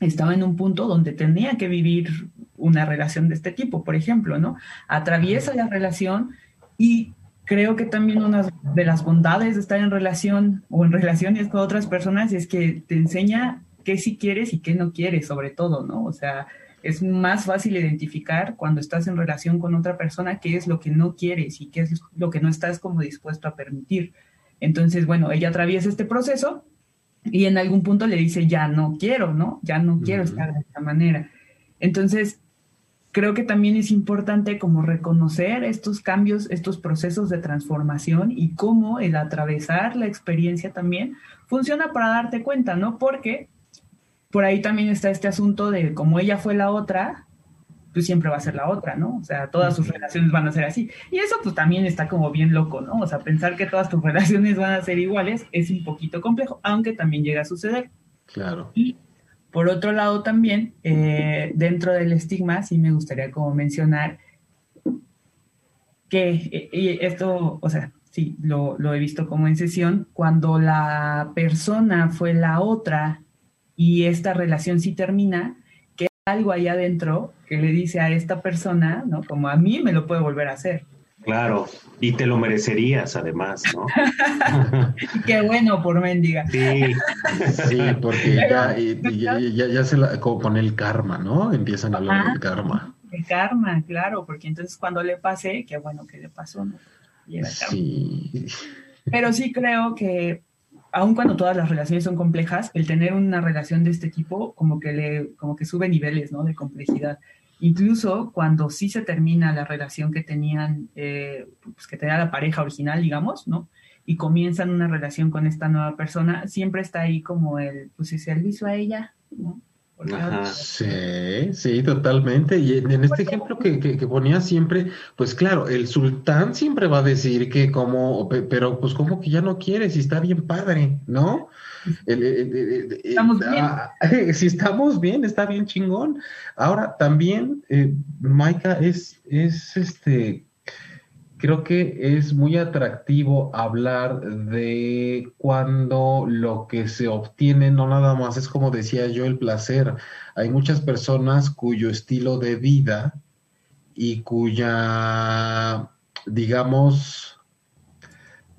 estaba en un punto donde tenía que vivir una relación de este tipo, por ejemplo, ¿no? Atraviesa la relación y creo que también una de las bondades de estar en relación o en relaciones con otras personas es que te enseña qué sí quieres y qué no quieres, sobre todo, ¿no? O sea, es más fácil identificar cuando estás en relación con otra persona qué es lo que no quieres y qué es lo que no estás como dispuesto a permitir. Entonces, bueno, ella atraviesa este proceso y en algún punto le dice, ya no quiero, ¿no? Ya no quiero estar de esta manera. Entonces, creo que también es importante como reconocer estos cambios, estos procesos de transformación y cómo el atravesar la experiencia también funciona para darte cuenta, ¿no? Porque por ahí también está este asunto de como ella fue la otra, pues siempre va a ser la otra, ¿no? O sea, todas sus relaciones van a ser así. Y eso pues también está como bien loco, ¿no? O sea, pensar que todas tus *laughs* relaciones van a ser iguales es un poquito complejo, aunque también llega a suceder. Claro. Y por otro lado también, eh, dentro del estigma, sí me gustaría como mencionar que eh, y esto, o sea, sí, lo, lo he visto como en sesión, cuando la persona fue la otra y esta relación sí termina, que algo ahí adentro que le dice a esta persona, ¿no? Como a mí me lo puede volver a hacer. Claro, y te lo merecerías además, ¿no? *laughs* Qué bueno por mendiga. Sí, sí, porque ya, ya, ya, se la, con el karma, ¿no? Empiezan a hablar del karma. El karma, claro, porque entonces cuando le pase, qué bueno que le pasó, ¿no? Sí. Pero sí creo que aun cuando todas las relaciones son complejas, el tener una relación de este tipo como que le, como que sube niveles, ¿no? De complejidad. Incluso cuando sí se termina la relación que tenían, eh, pues que tenía la pareja original, digamos, ¿no? Y comienzan una relación con esta nueva persona, siempre está ahí como el, pues, el servicio a ella, ¿no? Sí, sí, totalmente. Y en, este ejemplo que, que, ponía siempre, pues claro, el sultán siempre va a decir que como, pero pues como que ya no quiere, si está bien padre, ¿no? Estamos bien. Ah, *laughs* si estamos bien, está bien chingón. Ahora, también, eh, Maika, es, es este, creo que es muy atractivo hablar de cuando lo que se obtiene no nada más es como decía yo el placer. Hay muchas personas cuyo estilo de vida y cuya, digamos,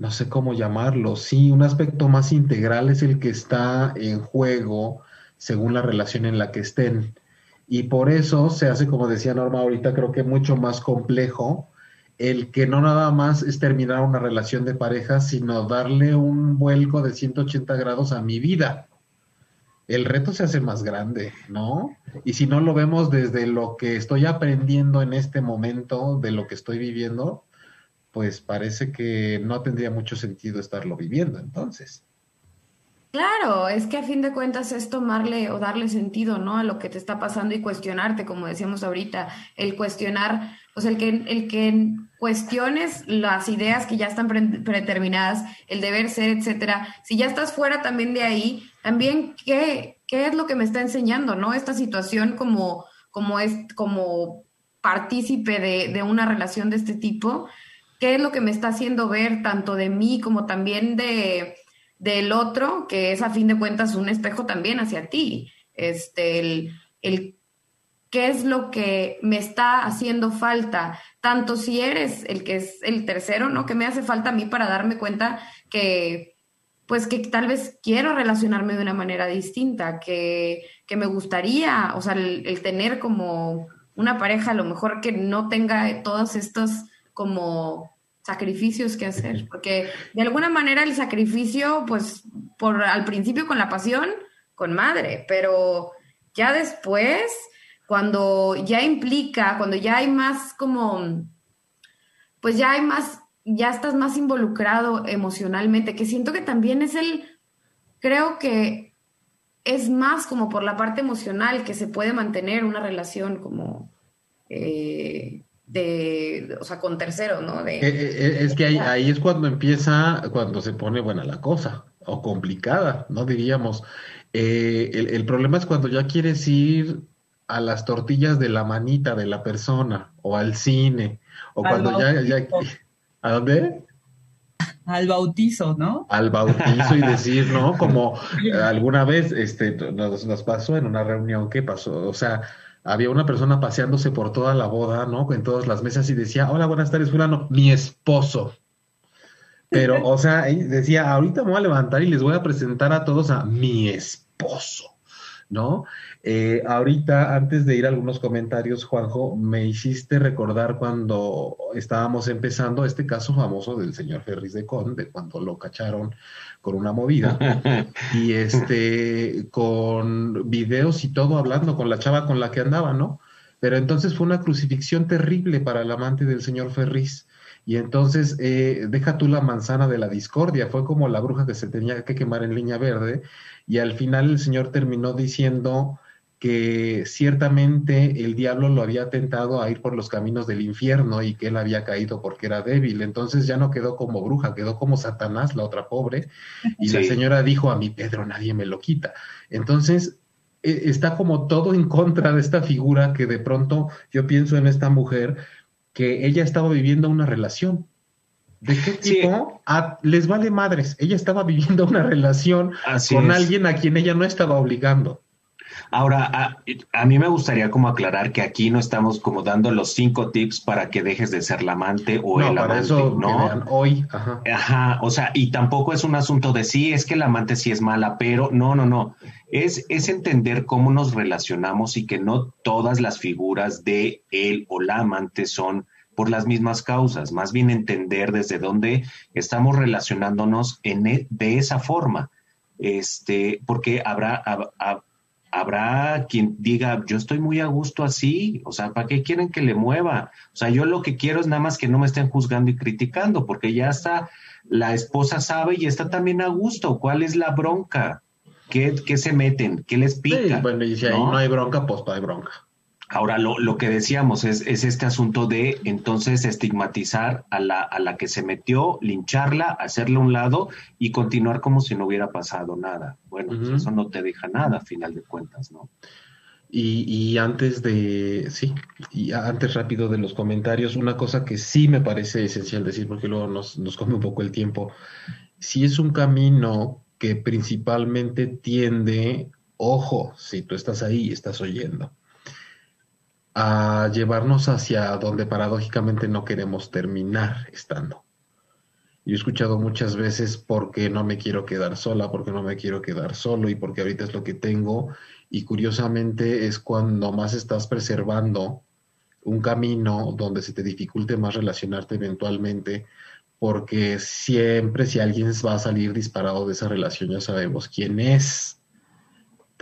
no sé cómo llamarlo, sí, un aspecto más integral es el que está en juego según la relación en la que estén. Y por eso se hace, como decía Norma ahorita, creo que mucho más complejo el que no nada más es terminar una relación de pareja, sino darle un vuelco de 180 grados a mi vida. El reto se hace más grande, ¿no? Y si no lo vemos desde lo que estoy aprendiendo en este momento, de lo que estoy viviendo, pues parece que no tendría mucho sentido estarlo viviendo entonces. Claro, es que a fin de cuentas es tomarle o darle sentido, ¿no? A lo que te está pasando y cuestionarte, como decíamos ahorita, el cuestionar, o sea, el que, el que cuestiones las ideas que ya están predeterminadas, el deber ser, etcétera. Si ya estás fuera también de ahí, también qué, qué es lo que me está enseñando, ¿no? Esta situación como, como es, como partícipe de, de una relación de este tipo, qué es lo que me está haciendo ver tanto de mí como también de del otro, que es a fin de cuentas un espejo también hacia ti. Este, el, el qué es lo que me está haciendo falta, tanto si eres el que es el tercero, ¿no? Que me hace falta a mí para darme cuenta que, pues que tal vez quiero relacionarme de una manera distinta, que, que me gustaría, o sea, el, el, tener como una pareja a lo mejor que no tenga todos estos como sacrificios que hacer, porque de alguna manera el sacrificio, pues, por al principio con la pasión, con madre, pero ya después, cuando ya implica, cuando ya hay más como, pues ya hay más, ya estás más involucrado emocionalmente, que siento que también es el, creo que es más como por la parte emocional que se puede mantener una relación como... Eh, de, o sea, con terceros, ¿no? De, eh, eh, eh, es que ahí, ahí, es cuando empieza, cuando se pone buena la cosa, o complicada, ¿no? Diríamos. el, el, problema es cuando ya quieres ir a las tortillas de la manita de la persona, o al cine, o cuando ya, ya... ¿A dónde? Al bautizo, ¿no? Al bautizo y decir, ¿no? Como alguna vez este, nos, nos pasó en una reunión, ¿qué pasó? O sea, había una persona paseándose por toda la boda, ¿no? En todas las mesas y decía, hola, buenas tardes, fulano, mi esposo. Pero, o sea, decía, ahorita me voy a levantar y les voy a presentar a todos a mi esposo. ¿No? Eh, ahorita, antes de ir a algunos comentarios, Juanjo, me hiciste recordar cuando estábamos empezando este caso famoso del señor Ferris de Con, de cuando lo cacharon con una movida, *laughs* y este, con videos y todo hablando con la chava con la que andaba, ¿no? Pero entonces fue una crucifixión terrible para el amante del señor Ferris. Y entonces, eh, deja tú la manzana de la discordia, fue como la bruja que se tenía que quemar en leña verde, y al final el Señor terminó diciendo que ciertamente el diablo lo había tentado a ir por los caminos del infierno y que él había caído porque era débil. Entonces ya no quedó como bruja, quedó como Satanás, la otra pobre. Y la señora dijo, a mi Pedro nadie me lo quita. Entonces e, está como todo en contra de esta figura que de pronto yo pienso en esta mujer que ella estaba viviendo una relación. ¿De qué tipo? les vale madres. Ella estaba viviendo una *laughs* relación con alguien a quien ella no estaba obligando. Ahora, a, mí me gustaría como aclarar que aquí no estamos como dando los cinco tips para que dejes de ser la amante o el amante, eso ¿no? hoy, ajá. Ajá, o sea, y tampoco es un asunto de sí, es que la amante sí es mala, pero no, no, no. Es, es entender cómo nos relacionamos y que no todas las figuras de él o la amante son por las mismas causas, más bien entender desde dónde estamos relacionándonos en, e, de esa forma. Este, porque habrá, habrá quien diga, yo estoy muy a gusto así, o sea, ¿para qué quieren que le mueva? O sea, yo lo que quiero es nada más que no me estén juzgando y criticando, porque ya está, la esposa sabe y está también a gusto. ¿Cuál es la bronca? ¿Qué, qué se meten? ¿Qué les pica? bueno, y si ahí no hay bronca, pues no hay bronca. Ahora, lo, lo que decíamos es, es, este asunto de entonces estigmatizar a la, a la que se metió, lincharla, hacerle un lado y continuar como si no hubiera pasado nada. Bueno, pues eso no te deja nada a final de cuentas, ¿no? Y, y, antes de, sí, y antes rápido de los comentarios, una cosa que sí me parece esencial decir, porque luego nos, nos come un poco el tiempo, si es un camino que principalmente tiende, ojo, si tú estás ahí y estás oyendo, a llevarnos hacia donde paradójicamente no queremos terminar estando. Yo he escuchado muchas veces porque no me quiero quedar sola, porque no me quiero quedar solo y porque ahorita es lo que tengo. Y curiosamente es cuando más estás preservando un camino donde se te dificulte más relacionarte eventualmente, porque siempre si alguien va a salir disparado de esa relación ya sabemos quién es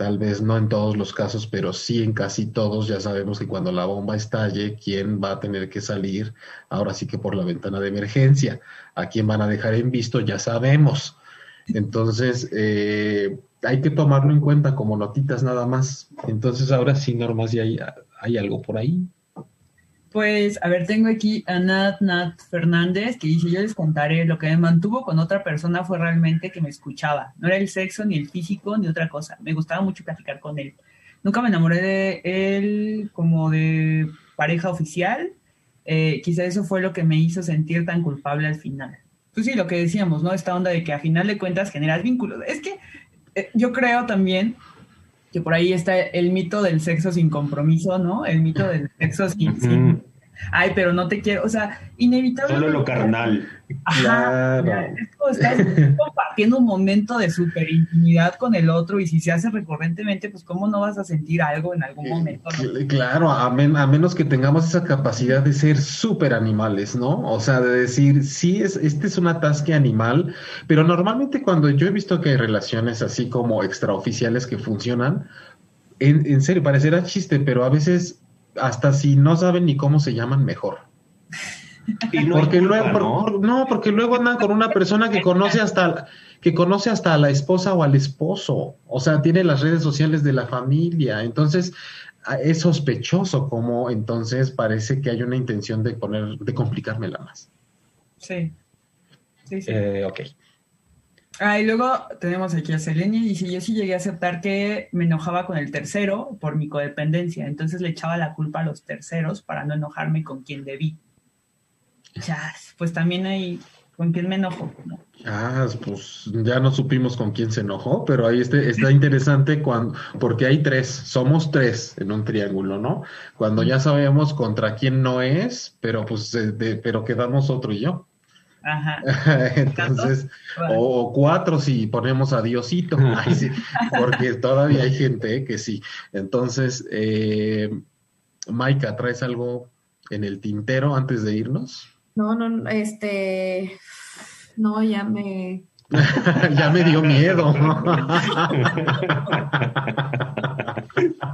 tal vez no en todos los casos, pero sí en casi todos, ya sabemos que cuando la bomba estalle, ¿quién va a tener que salir? Ahora sí que por la ventana de emergencia. ¿A quién van a dejar en visto? Ya sabemos. Entonces, eh, hay que tomarlo en cuenta como notitas nada más. Entonces, ahora sí, Normas, ya hay, hay algo por ahí. Pues, a ver, tengo aquí a Nat Nat Fernández que dice, yo les contaré, lo que me mantuvo con otra persona fue realmente que me escuchaba. No era el sexo, ni el físico, ni otra cosa. Me gustaba mucho platicar con él. Nunca me enamoré de él como de pareja oficial. Eh, quizá eso fue lo que me hizo sentir tan culpable al final. Pues sí, lo que decíamos, ¿no? Esta onda de que a final de cuentas generas vínculos. Es que eh, yo creo también que por ahí está el mito del sexo sin compromiso, ¿no? El mito del sexo sin, ay, pero no te quiero, o sea, inevitablemente. Solo lo carnal. Ajá, claro. estás compartiendo un momento de súper intimidad con el otro y si se hace recurrentemente, pues cómo no vas a sentir algo en algún momento. Claro, a, menos que tengamos esa capacidad de ser súper animales, ¿no? O sea, de decir, sí, es, este es un atasque animal, pero normalmente cuando yo he visto que hay relaciones así como extraoficiales que funcionan, en, en serio, parecerá chiste, pero a veces hasta si no saben ni cómo se llaman, mejor. no porque luego, ¿no? porque luego andan con una persona que conoce hasta que conoce hasta a la esposa o al esposo, o sea, tiene las redes sociales de la familia, entonces es sospechoso como entonces parece que hay una intención de poner, de complicármela más. Sí. Sí, sí. Eh, ok. Ah, y luego tenemos aquí a Selene y dice, yo sí llegué a aceptar que me enojaba con el tercero por mi codependencia, entonces le echaba la culpa a los terceros para no enojarme con quien debí. Ya, pues también hay, ¿con quién me enojo? Ah, pues ya no supimos con quién se enojó, pero ahí este, está interesante cuando, porque hay tres, somos tres en un triángulo, ¿no? Cuando ya sabemos contra quién no es, pero pues, pero quedamos otro y yo. *laughs* Entonces, o, cuatro si ponemos a Diosito, *laughs* porque todavía hay gente que sí. Entonces, eh, Maika, ¿traes algo en el tintero antes de irnos? No, no, este, no, ya me... *laughs* ya me dio miedo.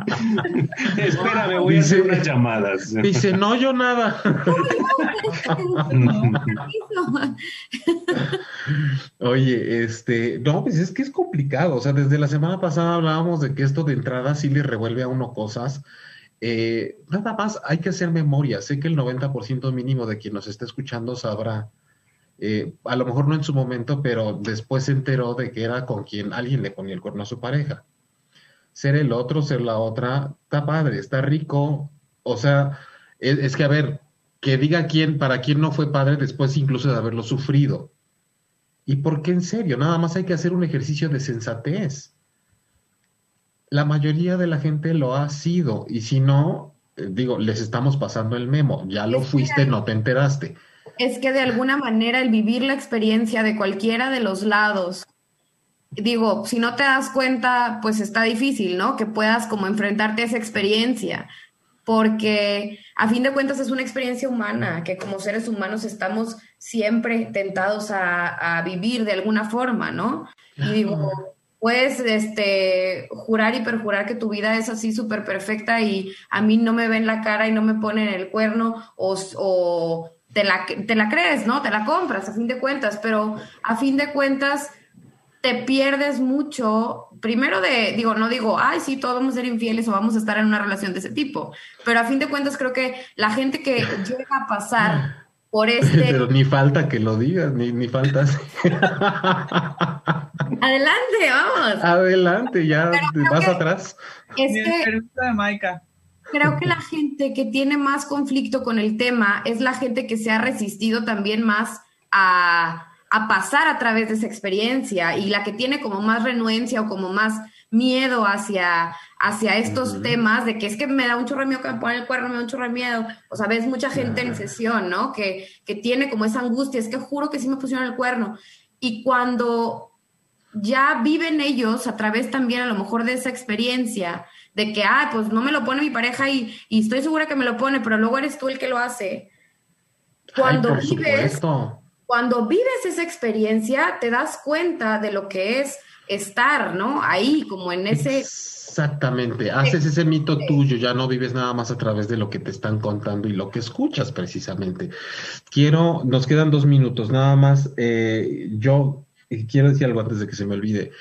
*laughs* Espérame, voy a hacer unas llamadas. Dice, no, yo nada. Oye, este, no, pues es que es complicado. O sea, desde la semana pasada hablábamos de que esto de entrada sí le revuelve a uno cosas. Eh, nada más hay que hacer memoria. Sé que el 90% mínimo de quien nos está escuchando sabrá. Eh, a lo mejor no en su momento, pero después se enteró de que era con quien alguien le ponía el cuerno a su pareja ser el otro, ser la otra, está padre, está rico. O sea, es, que a ver, que diga quién, para quién no fue padre después incluso de haberlo sufrido. ¿Y por qué en serio? Nada más hay que hacer un ejercicio de sensatez. La mayoría de la gente lo ha sido y si no, eh, digo, les estamos pasando el memo, ya lo fuiste, no te enteraste. Es que de alguna manera el vivir la experiencia de cualquiera de los lados digo, si no te das cuenta, pues está difícil, ¿no? Que puedas como enfrentarte a esa experiencia, porque a fin de cuentas es una experiencia humana, que como seres humanos estamos siempre tentados a, vivir de alguna forma, ¿no? Y digo, puedes este, jurar y perjurar que tu vida es así súper perfecta y a mí no me ven la cara y no me ponen el cuerno o, o te, la, te la crees, ¿no? Te la compras a fin de cuentas, pero a fin de cuentas te pierdes mucho, primero de, digo, no digo, ay, sí, todos vamos a ser infieles o vamos a estar en una relación de ese tipo, pero a fin de cuentas creo que la gente que *laughs* llega a pasar por este... Pero ni falta que lo digas, ni, ni faltas. *laughs* Adelante, vamos. Adelante, ya te vas atrás. Es que... Creo que la gente que tiene más conflicto con el tema es la gente que se ha resistido también más a a pasar a través de esa experiencia y la que tiene como más renuencia o como más miedo hacia, hacia estos temas de que es que me da un chorro de miedo que me pone el cuerno, me da un chorro de miedo. O sea, ves mucha gente en sesión, ¿no? Que, que tiene como esa angustia, es que juro que sí me pusieron el cuerno. Y cuando ya viven ellos a través también a lo mejor de esa experiencia, de que, ah, pues no me lo pone mi pareja y, y estoy segura que me lo pone, pero luego eres tú el que lo hace. Cuando vives cuando vives esa experiencia, te das cuenta de lo que es estar, ¿no? Ahí, como en ese... Exactamente, haces ese mito tuyo, ya no vives nada más a través de lo que te están contando y lo que escuchas precisamente. Quiero, nos quedan dos minutos, nada más, eh, yo quiero decir algo antes de que se me olvide.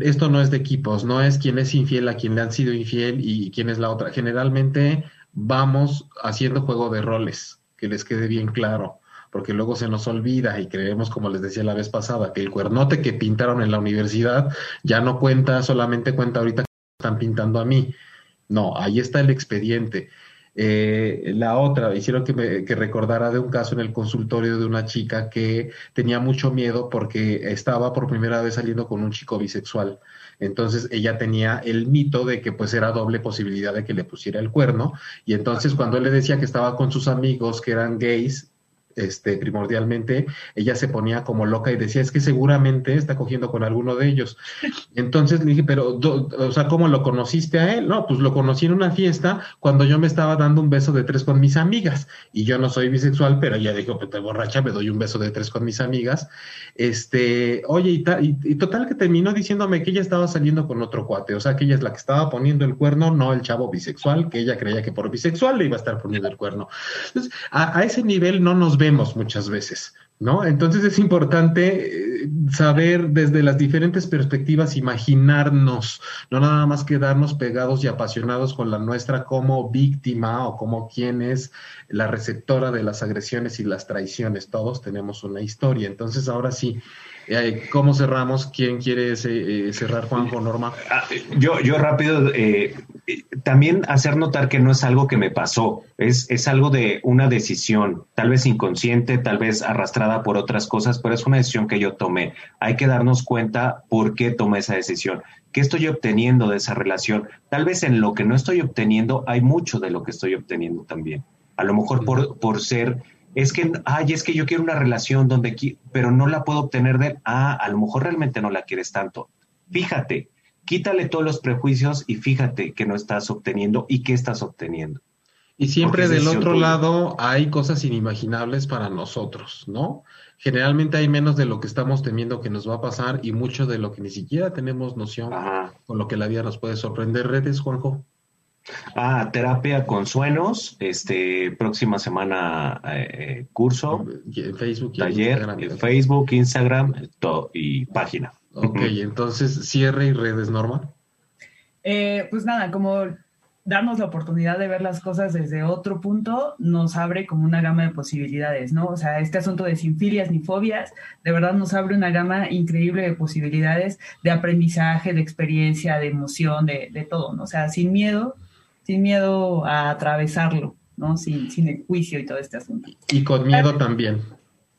Esto no es de equipos, no es quién es infiel a quien le han sido infiel y quién es la otra. Generalmente vamos haciendo juego de roles, que les quede bien claro porque luego se nos olvida y creemos, como les decía la vez pasada, que el cuernote que pintaron en la universidad ya no cuenta, solamente cuenta ahorita que están pintando a mí. No, ahí está el expediente. Eh, la otra, hicieron que, me, que recordara de un caso en el consultorio de una chica que tenía mucho miedo porque estaba por primera vez saliendo con un chico bisexual. Entonces ella tenía el mito de que pues era doble posibilidad de que le pusiera el cuerno. Y entonces cuando él le decía que estaba con sus amigos que eran gays, este, primordialmente, ella se ponía como loca y decía, es que seguramente está cogiendo con alguno de ellos. *laughs* Entonces le dije, pero, o sea, ¿cómo lo conociste a él? No, pues lo conocí en una fiesta cuando yo me estaba dando un beso de tres con mis amigas. Y yo no soy bisexual, pero ella dijo, pues te borracha, me doy un beso de tres con mis amigas. Este, oye, y, y, total que terminó diciéndome que ella estaba saliendo con otro cuate, o sea, que ella es la que estaba poniendo el cuerno, no el chavo bisexual, que ella creía que por bisexual le iba a estar poniendo el cuerno. Entonces, a, a ese nivel no nos ve muchas veces, ¿no? Entonces es importante eh, saber desde las diferentes perspectivas, imaginarnos, no nada más quedarnos pegados y apasionados con la nuestra como víctima o como quien es la receptora de las agresiones y las traiciones. Todos tenemos una historia. Entonces ahora sí, ¿Cómo cerramos? ¿Quién quiere eh, cerrar, Juan o Norma? Ah, yo, yo rápido, eh, también hacer notar que no es algo que me pasó, es, es algo de una decisión, tal vez inconsciente, tal vez arrastrada por otras cosas, pero es una decisión que yo tomé. Hay que darnos cuenta por qué tomé esa decisión. ¿Qué estoy obteniendo de esa relación? Tal vez en lo que no estoy obteniendo hay mucho de lo que estoy obteniendo también. A lo mejor por, por ser es que, ay, es que yo quiero una relación donde, pero no la puedo obtener de, ah, a lo mejor realmente no la quieres tanto. Fíjate, quítale todos los prejuicios y fíjate que no estás obteniendo y qué estás obteniendo. Y siempre del otro lado hay cosas inimaginables para nosotros, ¿no? Generalmente hay menos de lo que estamos temiendo que nos va a pasar y mucho de lo que ni siquiera tenemos noción con lo que la vida nos puede sorprender. Redes, Juanjo. Ah, terapia con sueños, este, próxima semana eh, curso, Facebook, taller, Instagram, Facebook, Instagram, todo, y página. Ok, entonces cierre y redes, Norma. Eh, pues nada, como darnos la oportunidad de ver las cosas desde otro punto nos abre como una gama de posibilidades, ¿no? O sea, este asunto de sin filias ni fobias, de verdad nos abre una gama increíble de posibilidades de aprendizaje, de experiencia, de emoción, de, de todo, ¿no? O sea, sin miedo, sin miedo a atravesarlo, ¿no? Sin, sin el juicio y todo este asunto. Y con miedo también.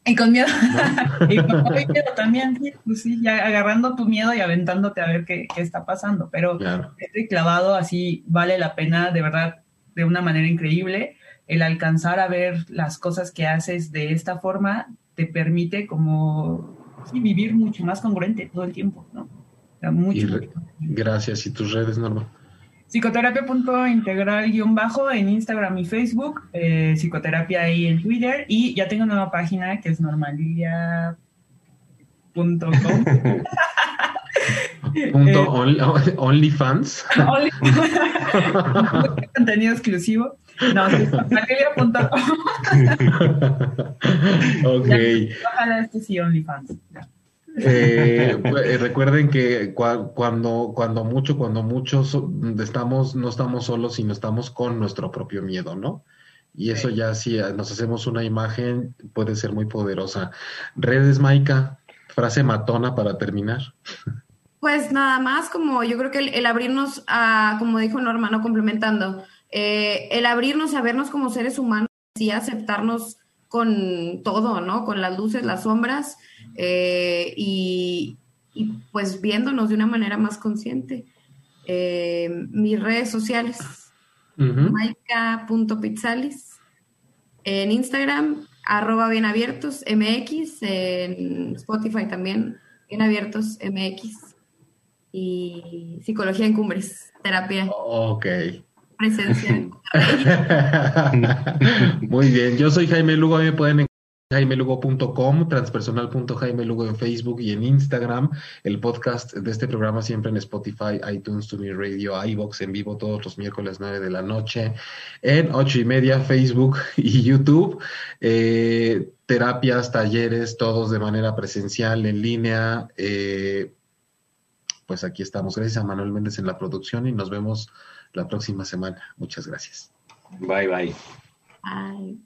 Y con miedo. *laughs* y con miedo también, sí, pues sí, ya agarrando tu miedo y aventándote a ver qué, qué está pasando. Pero este clavado así vale la pena, de verdad, de una manera increíble. El alcanzar a ver las cosas que haces de esta forma te permite como vivir mucho más congruente todo el tiempo, ¿no? mucho, Gracias. ¿Y tus redes, Norma? Psicoterapia.integral-bajo en Instagram y Facebook, eh, psicoterapia ahí en Twitter y ya tengo una nueva página que es normalilia.com. Punto *laughs* only, OnlyFans. Only, *laughs* *laughs* contenido exclusivo. No, es normalilia.com. ok. ojalá este sí, OnlyFans. Eh, *laughs* eh, recuerden que cuando, cuando mucho, cuando muchos estamos, no estamos solos, sino estamos con nuestro propio miedo, ¿no? Y eso ya si nos hacemos una imagen puede ser muy poderosa. Redes, Maika, frase matona para terminar. Pues nada más, como yo creo que el, abrirnos a, como dijo Norma, no complementando, eh, el abrirnos a vernos como seres humanos y aceptarnos con todo, ¿no? Con las luces, las sombras eh, y, pues viéndonos de una manera más consciente. Eh, mis redes sociales, maika.pizzalis, en Instagram, arroba bien abiertos MX, en Spotify también, bien abiertos MX, y psicología en cumbres, terapia. Ok presencia. *laughs* Muy bien, yo soy Jaime Lugo, a mí me pueden encontrar jaimelugo.com, transpersonal.jaimelugo en Facebook y en Instagram. El podcast de este programa siempre en Spotify, iTunes, TuneIn Radio, iBox en vivo todos los miércoles 9 de la noche, en ocho y media Facebook *laughs* y YouTube. Eh, terapias, talleres, todos de manera presencial, en línea. Eh, pues aquí estamos. Gracias a Manuel Méndez en la producción y nos vemos la próxima semana. Muchas gracias. Bye, bye. Bye.